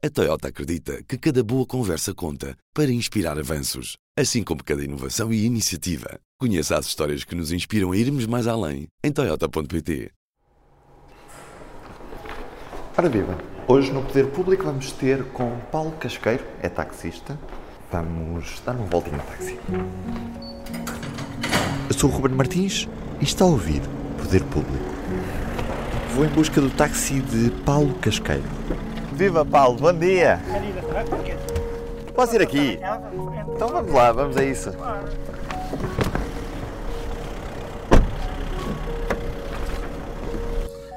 A Toyota acredita que cada boa conversa conta para inspirar avanços, assim como cada inovação e iniciativa. Conheça as histórias que nos inspiram a irmos mais além em Toyota.pt. Ora viva, hoje no Poder Público vamos ter com Paulo Casqueiro, é taxista. Vamos dar uma voltinha no táxi. Eu sou o Ruben Martins e está a ouvir Poder Público. Vou em busca do táxi de Paulo Casqueiro. Viva Paulo, bom dia! Posso ir aqui? Então vamos lá, vamos a isso.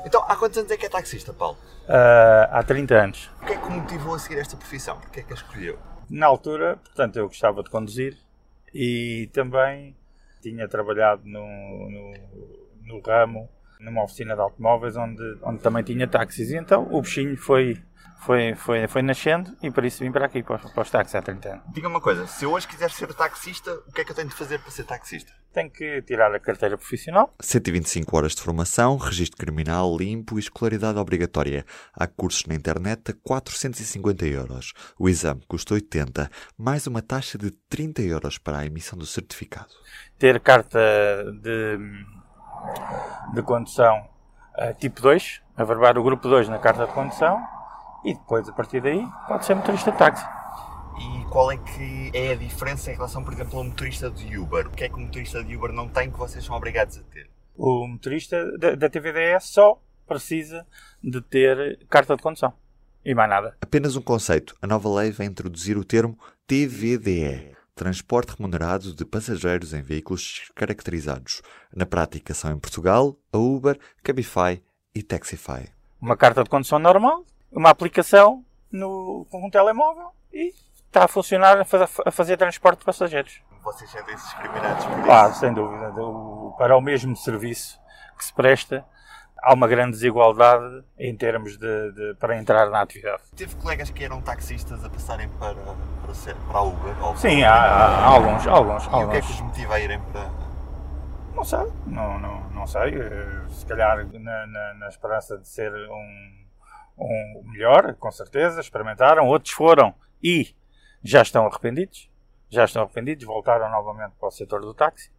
Então, há quantos anos é que é taxista, Paulo? Ah, há 30 anos. O que é que motivou a seguir esta profissão? Porquê é que a escolheu? Na altura, portanto, eu gostava de conduzir e também tinha trabalhado no, no, no ramo, numa oficina de automóveis, onde, onde também tinha táxis. E então o bichinho foi, foi, foi, foi nascendo e por isso vim para aqui, para, os- para os táxis há 30 anos. Diga uma coisa, se eu hoje quiser ser taxista, o que é que eu tenho de fazer para ser taxista? Tenho que tirar a carteira profissional. 125 horas de formação, registro criminal limpo e escolaridade obrigatória. Há cursos na internet a 450 euros. O exame custa 80, mais uma taxa de 30 euros para a emissão do certificado. ter carta de, de condução eh, tipo 2, averbar o grupo 2 na carta de condução e depois, a partir daí, pode ser motorista de táxi. E qual é que é a diferença em relação, por exemplo, ao motorista de Uber? O que é que o motorista de Uber não tem que vocês são obrigados a ter? O motorista da, da TVDS só precisa de ter carta de condução e mais nada. Apenas um conceito. A nova lei vai introduzir o termo TVDE. Transporte remunerado de passageiros em veículos caracterizados. Na prática são em Portugal a Uber, Cabify e Taxify. Uma carta de condução normal, uma aplicação no, com um telemóvel e está a funcionar a fazer, a fazer transporte de passageiros. Vocês sentem-se discriminados por Claro, sem dúvida. Para o mesmo serviço que se presta, há uma grande desigualdade em termos de, de- para entrar na atividade. Teve colegas que eram taxistas a passarem para, para, ser, para a Uber? Ou Sim, há, há- há alguns, alguns, E o que é alguns. que os motiva a irem para. Não sei, não, não, não sei. Eh, Se calhar na, na- na esperança de ser um, um melhor, com certeza, experimentaram. Outros foram e já estão arrependidos. Já estão arrependidos, voltaram novamente para o setor do táxi.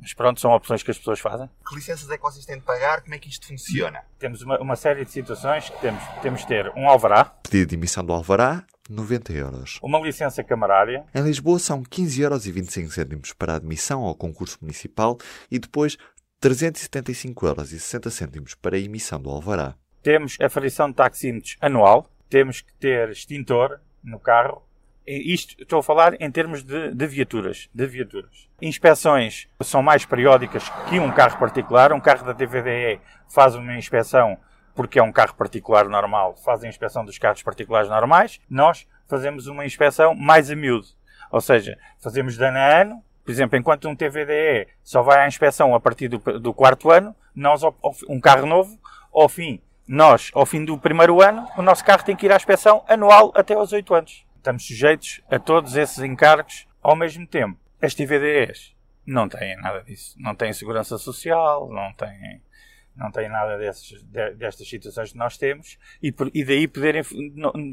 Mas pronto, são opções que as pessoas fazem. Que licenças é que vocês têm de pagar? Como é que isto funciona? Temos uma, uma série de situações que temos. Temos de ter um alvará, Pedido de emissão do Alvará, 90 euros. uma licença camarária, Em Lisboa são 15 euros e 25 cêntimos para a admissão ao concurso municipal e depois 375 euros e 60 cêntimos para a emissão do Alvará. temos a aferição de taxímetros anual, temos que ter extintor no carro. Isto estou a falar em termos de, de viaturas, de viaturas. Inspeções são mais periódicas que um carro particular. Um carro da TVDE faz uma inspeção porque é um carro particular normal, faz a inspeção dos carros particulares normais. Nós fazemos uma inspeção mais a miúdo. Ou seja, fazemos de ano a ano. Por exemplo, enquanto um TVDE só vai à inspeção a partir do, do quarto ano, nós, um carro novo, ao fim, nós, ao fim do primeiro ano, o nosso carro tem que ir à inspeção anual até aos 8 anos. Estamos sujeitos a todos esses encargos ao mesmo tempo. As TVDEs não têm nada disso. Não têm segurança social, não têm, não têm nada desses, de- destas situações que nós temos e, e daí poderem,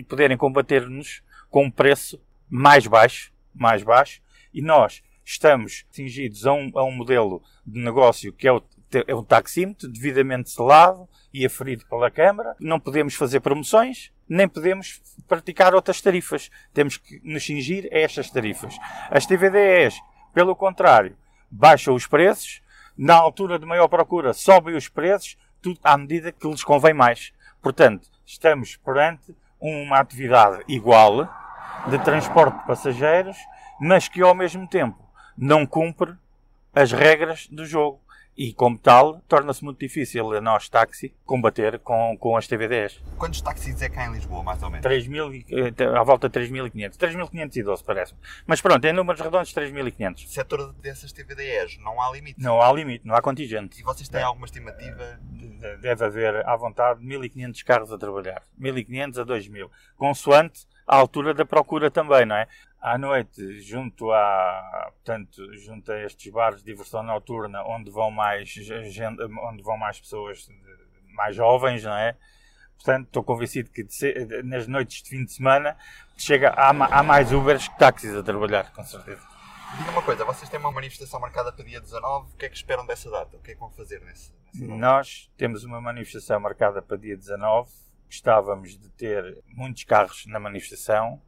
poderem combater-nos com um preço mais baixo, mais baixo, e nós estamos cingidos a um, a um modelo de negócio que é o, é o taxímetro, devidamente selado e aferido pela Câmara. Não podemos fazer promoções, nem podemos praticar outras tarifas. Temos que nos cingir a estas tarifas. As TVDEs, pelo contrário, baixam os preços, na altura de maior procura sobem os preços, tudo à medida que lhes convém mais. Portanto, estamos perante uma atividade igual de transporte de passageiros, mas que ao mesmo tempo não cumpre as regras do jogo. E, como tal, torna-se muito difícil a nós, táxi, combater com, com as TVDs. Quantos táxis é cá em Lisboa, mais ou menos? 3.000, e- eh, à volta de 3.500. 3.512, parece-me. Mas pronto, em números redondos, 3.500. No setor dessas TVDEs não há limite. Não há limite, não há contingente. E vocês têm alguma estimativa? De- Deve haver, à vontade, 1.500 carros a trabalhar. 1.500 a 2.000. Consoante a altura da procura também, não é? À noite, junto a, portanto, junto a estes bares de diversão noturna, onde vão mais, gente, onde vão mais pessoas mais jovens, não é? Portanto, estou convencido que nas noites de fim de semana chega, há, há mais Ubers que táxis a trabalhar, com certeza. Diga uma coisa, vocês têm uma manifestação marcada para dia 19, o que é que esperam dessa data? O que é que vão fazer nesse, Nós temos uma manifestação marcada para dia 19, gostávamos de ter muitos carros na manifestação,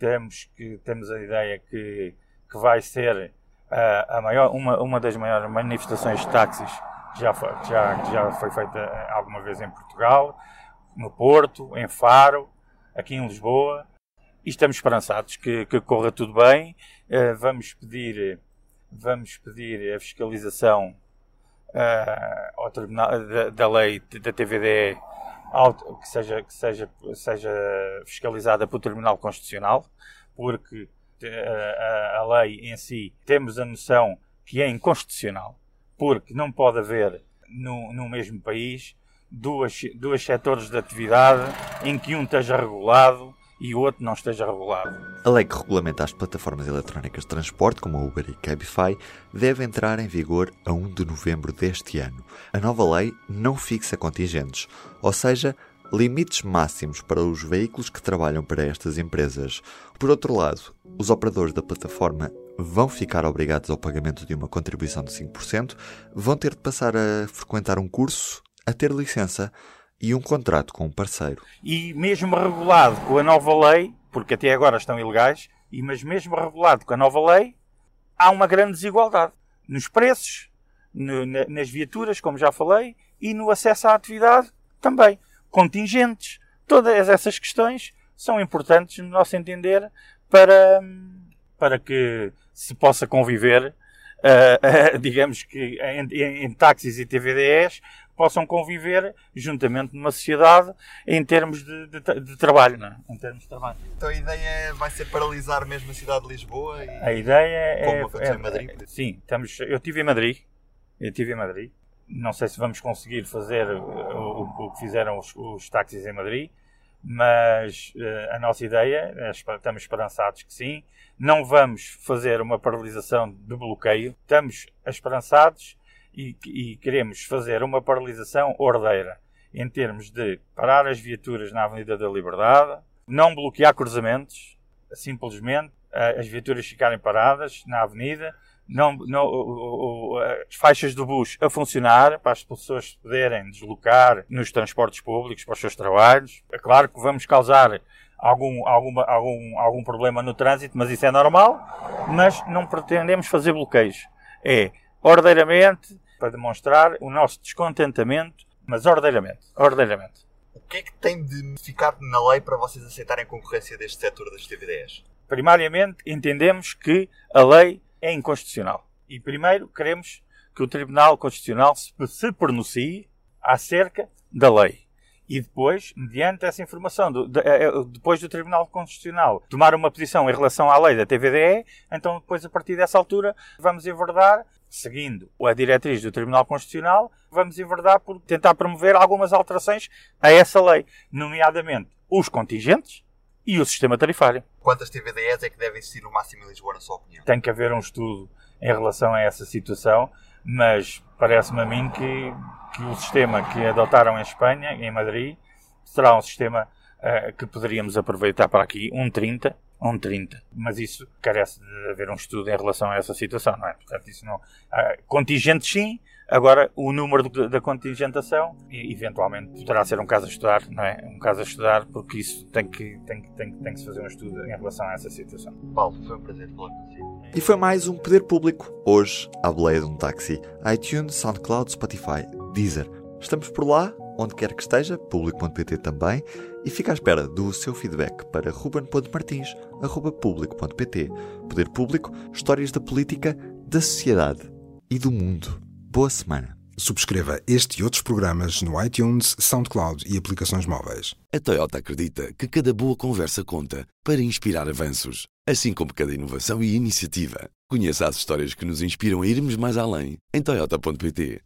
temos, que, temos a ideia que, que vai ser a, a maior, uma, uma das maiores manifestações de táxis que já, foi, já, já foi feita alguma vez em Portugal, no Porto, em Faro, aqui em Lisboa. E estamos esperançados que, que corra tudo bem. Uh, vamos pedir, vamos pedir a fiscalização uh, ao tribunal, da, da, lei da TVDE que seja, que seja, seja fiscalizada pelo Tribunal Constitucional, porque eh, a, a lei em si temos a noção que é inconstitucional, porque não pode haver no, no mesmo país duas, dois setores de atividade em que um esteja regulado e outro não esteja regulado. A lei que regulamenta as plataformas eletrónicas de transporte, como a Uber e Cabify, deve entrar em vigor a 1 de novembro deste ano. A nova lei não fixa contingentes, ou seja, limites máximos para os veículos que trabalham para estas empresas. Por outro lado, os operadores da plataforma vão ficar obrigados ao pagamento de uma contribuição de 5%, vão ter de passar a frequentar um curso a ter licença e um contrato com um parceiro. E mesmo regulado com a nova lei, porque até agora estão ilegais, e mas mesmo regulado com a nova lei, há uma grande desigualdade nos preços, no, na, nas viaturas, como já falei, e no acesso à atividade também. Contingentes. Todas essas questões são importantes, no nosso entender, para, para que se possa conviver, uh, uh, digamos que em, em, em táxis e TVDs, possam conviver juntamente numa sociedade em termos de, de, de trabalho, não é? Em termos de trabalho. Então a ideia vai ser paralisar mesmo a cidade de Lisboa? E... A ideia Como é... Como é, em Madrid? É, sim, estamos, eu estive em Madrid. Eu estive em Madrid. Não sei se vamos conseguir fazer o, o, que fizeram os, os, táxis em Madrid, mas uh, a nossa ideia, é, estamos esperançados que sim. Não vamos fazer uma paralisação de bloqueio. Estamos esperançados e, e queremos fazer uma paralisação ordeira em termos de parar as viaturas na Avenida da Liberdade, não bloquear cruzamentos, simplesmente as viaturas ficarem paradas na avenida, não, não, as faixas do bus a funcionar para as pessoas poderem deslocar nos transportes públicos para os seus trabalhos. É claro que vamos causar algum, alguma, algum, algum problema no trânsito, mas isso é normal. Mas não pretendemos fazer bloqueios. É ordeiramente, para demonstrar o nosso descontentamento, mas ordeiramente. ordeiramente. O que é que tem de ficar na lei para vocês aceitarem a concorrência deste setor das TVDs? Primariamente, entendemos que a lei é inconstitucional. E primeiro, queremos que o Tribunal Constitucional se pronuncie acerca da lei e depois, mediante essa informação, do, de, eh, eh, depois do Tribunal Constitucional tomar uma posição em relação à lei da TVDE, então depois, a partir dessa altura, vamos enverdar, seguindo a diretriz do Tribunal Constitucional, vamos enverdar por tentar promover algumas alterações a essa lei, nomeadamente os contingentes e o sistema tarifário. Quantas TVDEs é que devem existir no máximo em Lisboa, na sua opinião? Tem que haver um estudo em relação a essa situação, mas parece-me a mim que que o sistema que adotaram em Espanha, em Madrid, será um sistema uh, que poderíamos aproveitar para aqui, um 30, um 30. Mas isso carece de haver um estudo em relação a essa situação, não é? Portanto, isso não. Uh, contingentes sim, agora o número da contingentação, eventualmente poderá ser um caso a estudar, não é? Um caso a estudar, porque isso tem que, tem, tem, tem que se fazer um estudo em relação a essa situação. Paulo, foi um prazer falar consigo. E foi mais um Poder Público. Hoje, à boleia de um táxi. iTunes, SoundCloud, Spotify, Deezer. Estamos por lá, onde quer que esteja, público.pt também, e fica à espera do seu feedback para ruben.martins.público.pt. Poder Público, histórias da política, da sociedade e do mundo. Boa semana. Subscreva este e outros programas no iTunes, SoundCloud e aplicações móveis. A Toyota acredita que cada boa conversa conta para inspirar avanços, assim como cada inovação e iniciativa. Conheça as histórias que nos inspiram a irmos mais além em Toyota.pt.